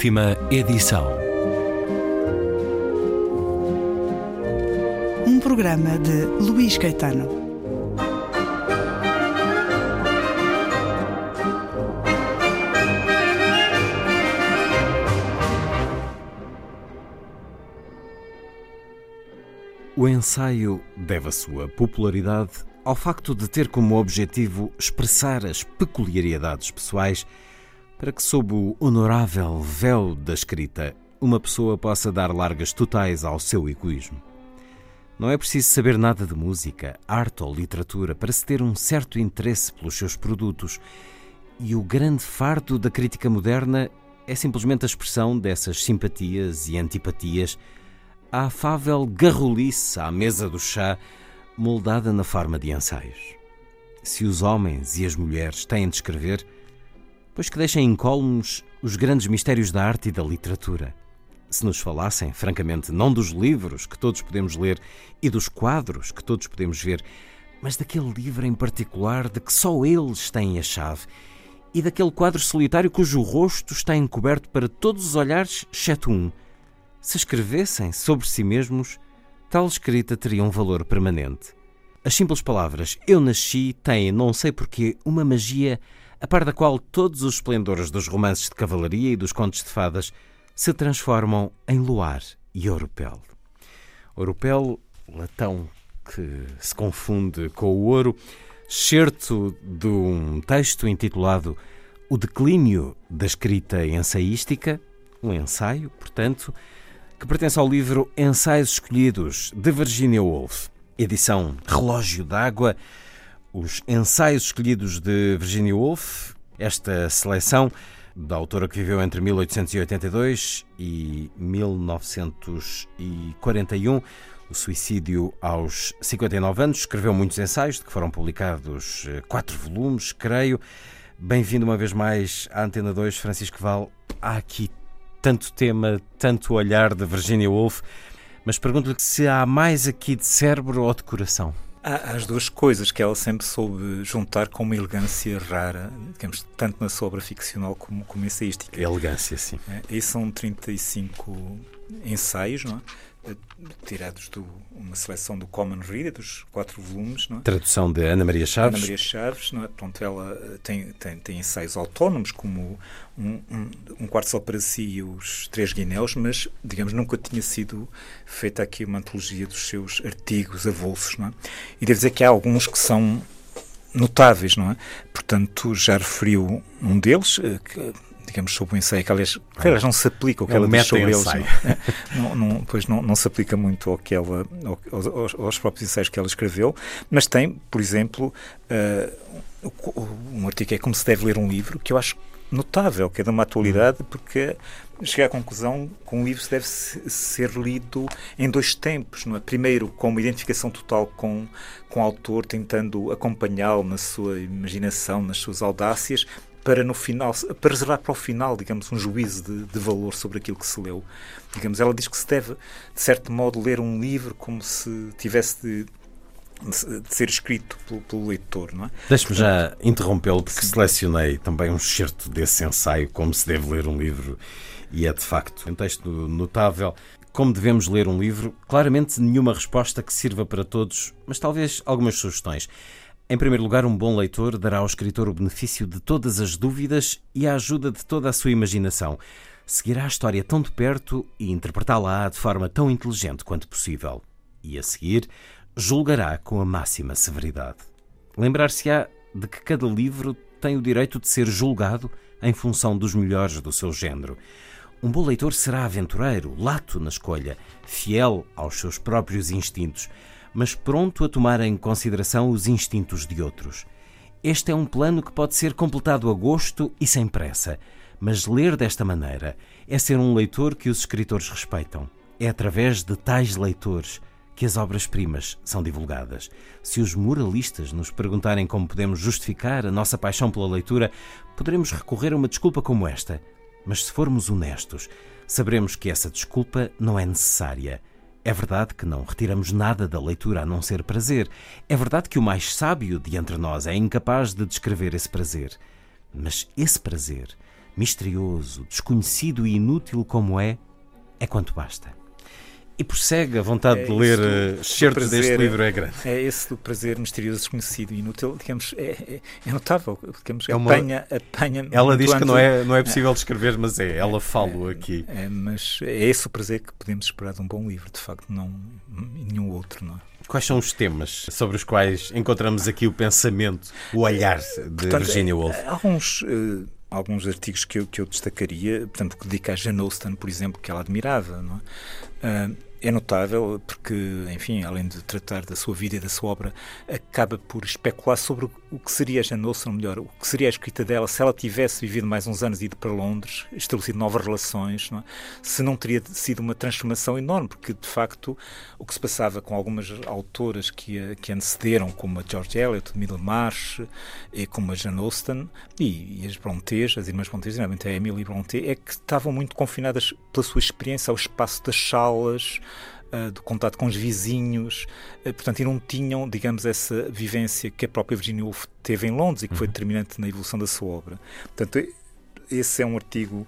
Última edição. Um programa de Luís Caetano. O ensaio deve a sua popularidade ao facto de ter como objetivo expressar as peculiaridades pessoais para que, sob o honorável véu da escrita, uma pessoa possa dar largas totais ao seu egoísmo. Não é preciso saber nada de música, arte ou literatura para se ter um certo interesse pelos seus produtos, e o grande fardo da crítica moderna é simplesmente a expressão dessas simpatias e antipatias, a afável garrulice à mesa do chá, moldada na forma de ensaios. Se os homens e as mulheres têm de escrever, pois que deixem incólumes os grandes mistérios da arte e da literatura. Se nos falassem, francamente, não dos livros que todos podemos ler e dos quadros que todos podemos ver, mas daquele livro em particular de que só eles têm a chave e daquele quadro solitário cujo rosto está encoberto para todos os olhares, exceto um. Se escrevessem sobre si mesmos, tal escrita teria um valor permanente. As simples palavras Eu nasci têm, não sei porquê, uma magia a par da qual todos os esplendores dos romances de cavalaria e dos contos de fadas se transformam em luar e oropel. Oropel, latão que se confunde com o ouro, certo de um texto intitulado O Declínio da Escrita Ensaística, um ensaio, portanto, que pertence ao livro Ensaios Escolhidos, de Virginia Woolf, edição Relógio d'Água, os ensaios escolhidos de Virginia Woolf, esta seleção da autora que viveu entre 1882 e 1941, o suicídio aos 59 anos, escreveu muitos ensaios, de que foram publicados eh, quatro volumes, creio. Bem-vindo uma vez mais à Antena 2, Francisco Val. Há aqui tanto tema, tanto olhar de Virginia Woolf, mas pergunto-lhe se há mais aqui de cérebro ou de coração. Há as duas coisas que ela sempre soube juntar com uma elegância rara, digamos, tanto na sua obra ficcional como, como ensaística. Elegância, sim. É, e são 35 ensaios, não é? Tirados de uma seleção do Common Reader, dos quatro volumes. É? Tradução de Ana Maria Chaves. Ana Maria Chaves, não é? Pronto, ela eh, tem, tem, tem ensaios autónomos, como um, um, um, quarto só para si e os três guinéus, mas, digamos, nunca tinha sido feita aqui uma antologia dos seus artigos avulsos. Não é? E devo dizer que há alguns que são notáveis, não é? Portanto, já referiu um deles, eh, que digamos, sobre o ensaio, que aliás, que aliás não se aplica o que é ela diz sobre eles. Não, não, pois não, não se aplica muito ao que ela, aos, aos, próprios ensaios que ela escreveu, mas tem, por exemplo, uh, um artigo que é como se deve ler um livro, que eu acho notável, que é de uma atualidade, porque cheguei à conclusão que um livro deve ser lido em dois tempos. Não é? Primeiro, com uma identificação total com, com o autor, tentando acompanhá-lo na sua imaginação, nas suas audácias, para no final, para reservar para o final, digamos, um juízo de, de, valor sobre aquilo que se leu. Digamos, ela diz que se deve, de certo modo, ler um livro como se tivesse de, de ser escrito pelo, pelo leitor, não é? Deixe-me já interrompê-lo, porque selecionei também um excerto desse ensaio, como se deve ler um livro, e é de facto um texto notável. Como devemos ler um livro? Claramente nenhuma resposta que sirva para todos, mas talvez algumas sugestões. Em primeiro lugar, um bom leitor dará ao escritor o benefício de todas as dúvidas e a ajuda de toda a sua imaginação. Seguirá a história tão de perto e interpretá-la de forma tão inteligente quanto possível. E a seguir, julgará com a máxima severidade. Lembrar-se-á de que cada livro tem o direito de ser julgado em função dos melhores do seu género. Um bom leitor será aventureiro, lato na escolha, fiel aos seus próprios instintos mas pronto a tomar em consideração os instintos de outros. Este é um plano que pode ser completado a gosto e sem pressa, mas ler desta maneira é ser um leitor que os escritores respeitam. É através de tais leitores que as obras-primas são divulgadas. Se os moralistas nos perguntarem como podemos justificar a nossa paixão pela leitura, poderemos recorrer a uma desculpa como esta. Mas se formos honestos, saberemos que essa desculpa não é necessária. É verdade que não retiramos nada da leitura a não ser prazer. É verdade que o mais sábio de entre nós é incapaz de descrever esse prazer. Mas esse prazer misterioso, desconhecido e inútil como é, é quanto basta. E prossegue, a vontade é de ler uh, certos deste livro é grande. É esse do prazer misterioso, desconhecido e inútil, digamos, é, é, é notável. Digamos, é uma, apanha, apanha ela diz que não é, não é possível descrever, mas é, ela fala aqui. É, mas é esse o prazer que podemos esperar de um bom livro, de facto, não nenhum outro, não é? Quais são os temas sobre os quais encontramos aqui o pensamento, o olhar de Portanto, Virginia Woolf? Alguns. Uh, alguns artigos que eu, que eu destacaria, portanto, que dedica a Jane Austen, por exemplo, que ela admirava. Não é? Uh, é notável porque, enfim, além de tratar da sua vida e da sua obra, acaba por especular sobre o que seria a Jane Austen, melhor, o que seria a escrita dela se ela tivesse vivido mais uns anos e ido para Londres, estabelecido novas relações, não é? se não teria sido uma transformação enorme, porque de facto o que se passava com algumas autoras que que antecederam, como a George Eliot, Middlemarch, e como a Jane Austen, e, e as Brontes, as irmãs Brontes, realmente a Emily Bronte, é que estavam muito confinadas pela sua experiência ao espaço das salas, do contato com os vizinhos, uh, portanto, e não tinham, digamos, essa vivência que a própria Virginia Woolf teve em Londres e que foi uhum. determinante na evolução da sua obra. Portanto, esse é um artigo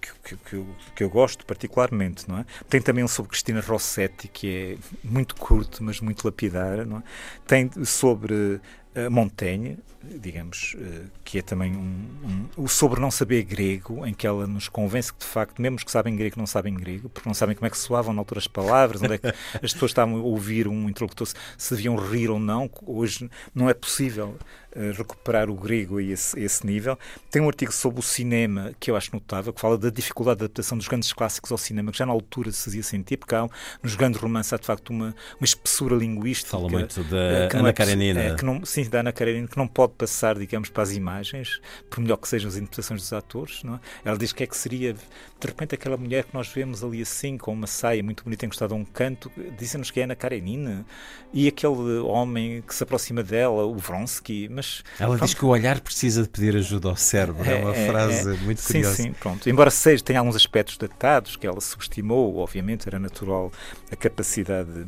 que, que, eu, que, eu, gosto particularmente, não é? Tem também um sobre Cristina Rossetti, que é muito curto, mas muito lapidar, não é? Tem sobre uh, Montaigne, digamos, uh, que é também um, um, o sobre não saber grego, em que ela nos convence que, de facto, mesmo que sabem grego, não sabem grego, porque não sabem como é que soavam na altura as palavras, onde é que as pessoas estavam a ouvir um interlocutor, se deviam rir ou não. Hoje não é possível uh, recuperar o grego a esse, a esse, nível. Tem um artigo sobre o cinema que eu acho notável, que fala da dificuldade de adaptação dos grandes clássicos ao cinema, que já na altura se fazia sentir, porque há, nos grandes romances há, de facto, uma, uma espessura linguística. Fala muito da uh, Ana é, Karenina. É, que não, sim, da Ana Karenina, que não pode passar, digamos, para as imagens, por melhor que sejam as interpretações dos atores. Não é? Ela diz que é que seria, de repente, aquela mulher que nós vemos ali assim, com uma saia muito bonita encostada a um canto, dizem-nos que é Ana Karenina, e aquele homem que se aproxima dela, o Vronsky, mas... Ela pronto, diz que o olhar precisa de pedir ajuda ao cérebro, é, é uma é, frase é, muito curiosa. Sim, sim, pronto. Embora seja, tenha alguns aspectos datados, que ela subestimou, obviamente, era natural a capacidade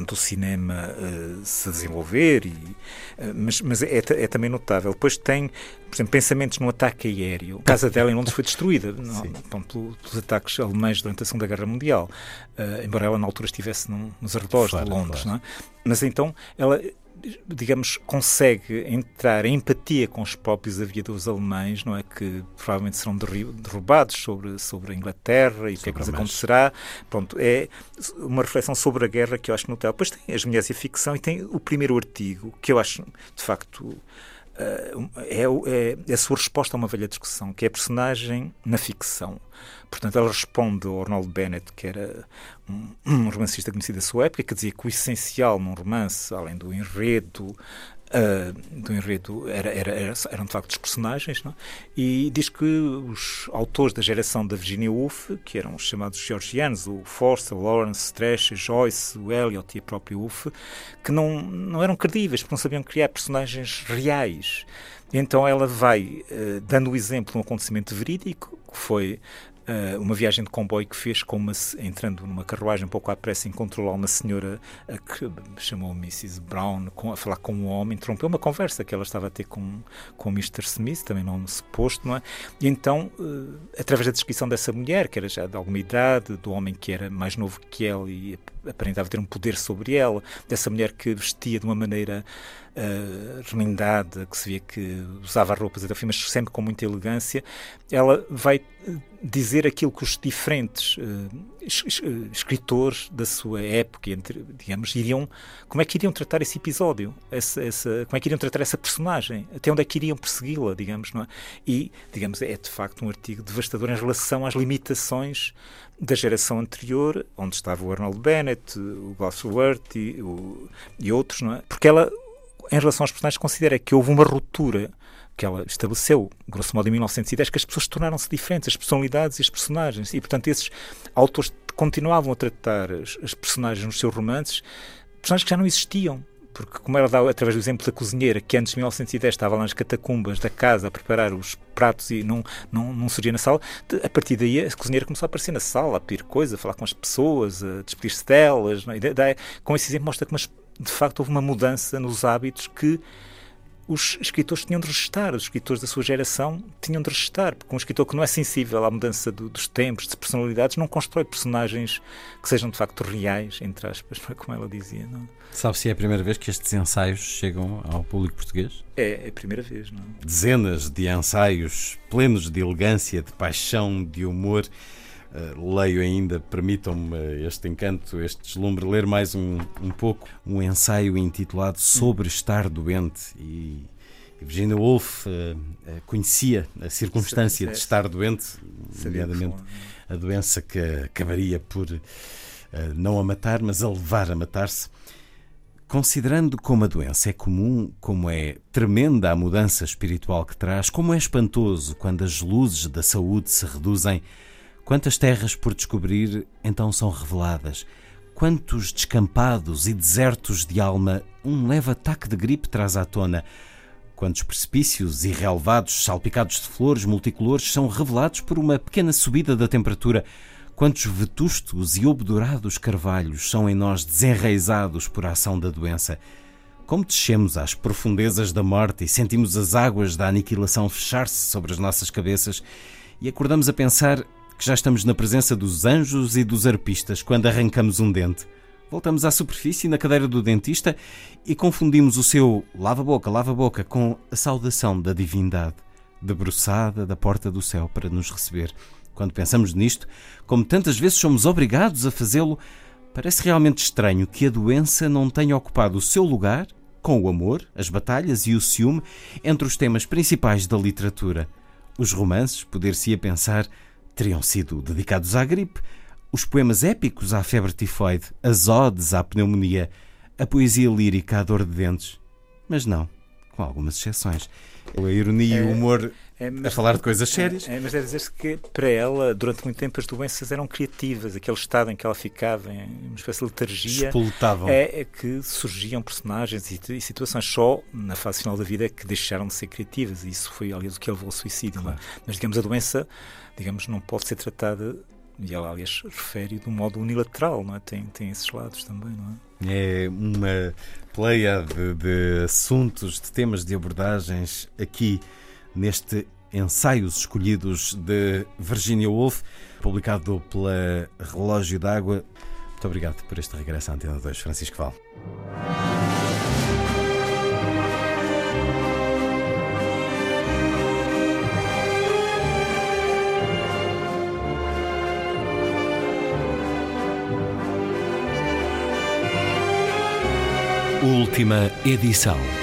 do cinema uh, se desenvolver, e, uh, mas, mas é, é, também notável. Depois tem, por exemplo, pensamentos no ataque aéreo. A casa dela em Londres foi destruída não, bom, pelos ataques alemães durante a Segunda Guerra Mundial, uh, embora ela na altura estivesse num, nos arredores de Londres. Claro. É? Mas então ela digamos, consegue entrar em empatia com os próprios aviadores alemães, não é? Que provavelmente serão derrubados sobre, sobre a Inglaterra e o que é que acontecerá. Pronto, é uma reflexão sobre a guerra que eu acho notável. Depois tem as mulheres e a ficção e tem o primeiro artigo, que eu acho, de facto, é, é, é, a sua resposta a uma velha discussão, que é a personagem na ficção. Portanto, ela responde ao Arnold Bennett, que era um, um romancista conhecido da sua época, que dizia que o essencial num romance, além do enredo, uh, do enredo era, era, era, eram de facto os personagens, não? e diz que os autores da geração da Virginia Woolf, que eram os chamados georgianos, o Forster, Lawrence, Trash, Joyce, o Eliot e a própria Woolf, que não, não eram credíveis, porque não sabiam criar personagens reais. Então ela vai uh, dando o exemplo de um acontecimento verídico, que foi Uh, uma viagem de comboio que fez com uma, entrando numa carruagem um pouco à pressa, encontrou lá uma senhora uh, que chamou Mrs. Brown com, a falar com um homem, interrompeu uma conversa que ela estava a ter com, com o Mr. Smith, também não suposto, não é? E então, uh, através da descrição dessa mulher, que era já de alguma idade, do homem que era mais novo que ela e aparentava ter um poder sobre ela, dessa mulher que vestia de uma maneira uh, remendada, que se via que usava roupas até mas sempre com muita elegância, ela vai dizer aquilo que os diferentes uh, escritores da sua época, entre, digamos, iriam, como é que iriam tratar esse episódio, essa, essa, como é que iriam tratar essa personagem, até onde é que iriam persegui-la, digamos, não é? E, digamos, é de facto um artigo devastador em relação às limitações da geração anterior, onde estava o Arnold Bennett, o Gosworth e, o, e outros, é? Porque ela, em relação aos personagens, considera que houve uma ruptura que ela estabeleceu, grosso modo, em 1910, que as pessoas tornaram-se diferentes, as personalidades e as personagens. E, portanto, esses autores continuavam a tratar as, as personagens nos seus romances, personagens que já não existiam. Porque, como dá através do exemplo da cozinheira, que antes de 1910 estava lá nas catacumbas da casa a preparar os pratos e não, não, não surgia na sala, a partir daí a cozinheira começou a aparecer na sala, a pedir coisas, a falar com as pessoas, a despedir-se delas. É? Com esse exemplo mostra que, mas, de facto, houve uma mudança nos hábitos que os escritores tinham de resistar, os escritores da sua geração tinham de resistar, porque um escritor que não é sensível à mudança do, dos tempos, de personalidades, não constrói personagens que sejam de facto reais, entre aspas, como ela dizia. Não? Sabe se é a primeira vez que estes ensaios chegam ao público português? É, é a primeira vez, não? Dezenas de ensaios plenos de elegância, de paixão, de humor. Uh, leio ainda, permitam-me este encanto, este deslumbre, ler mais um, um pouco um ensaio intitulado Sobre Estar Doente. E, Virginia Woolf uh, uh, conhecia a circunstância de estar doente, nomeadamente a doença que acabaria por não a matar, mas a levar a matar-se. Considerando como a doença é comum, como é tremenda a mudança espiritual que traz, como é espantoso quando as luzes da saúde se reduzem Quantas terras por descobrir então são reveladas? Quantos descampados e desertos de alma um leve ataque de gripe traz à tona? Quantos precipícios irrelevados, salpicados de flores multicolores, são revelados por uma pequena subida da temperatura? Quantos vetustos e obdurados carvalhos são em nós desenraizados por a ação da doença? Como descemos às profundezas da morte e sentimos as águas da aniquilação fechar-se sobre as nossas cabeças e acordamos a pensar que já estamos na presença dos anjos e dos arpistas quando arrancamos um dente. Voltamos à superfície na cadeira do dentista e confundimos o seu lava-boca, lava-boca com a saudação da divindade, debruçada da porta do céu para nos receber. Quando pensamos nisto, como tantas vezes somos obrigados a fazê-lo, parece realmente estranho que a doença não tenha ocupado o seu lugar, com o amor, as batalhas e o ciúme, entre os temas principais da literatura. Os romances, poder-se-ia pensar, teriam sido dedicados à gripe, os poemas épicos à febre tifoide, as odes à pneumonia, a poesia lírica à dor de dentes. Mas não, com algumas exceções. A ironia e o é, humor é, mas, a falar de coisas é, sérias. É, mas deve dizer-se que para ela, durante muito tempo, as doenças eram criativas. Aquele estado em que ela ficava, em uma espécie de letargia, é, é, que surgiam personagens e, e, situações só na fase final da vida que deixaram de ser criativas. E isso foi, aliás, o que levou ao suicídio. É? Claro. Mas, digamos, a doença digamos, não pode ser tratada, e ela, aliás, refere de um modo unilateral, não é? Tem, tem esses lados também, não é? É uma pleia de, de assuntos, de temas, de abordagens aqui neste Ensaios Escolhidos de Virginia Woolf, publicado pela Relógio d'Água. Muito obrigado por este regresso à Antena 2, Francisco Val. Última edição.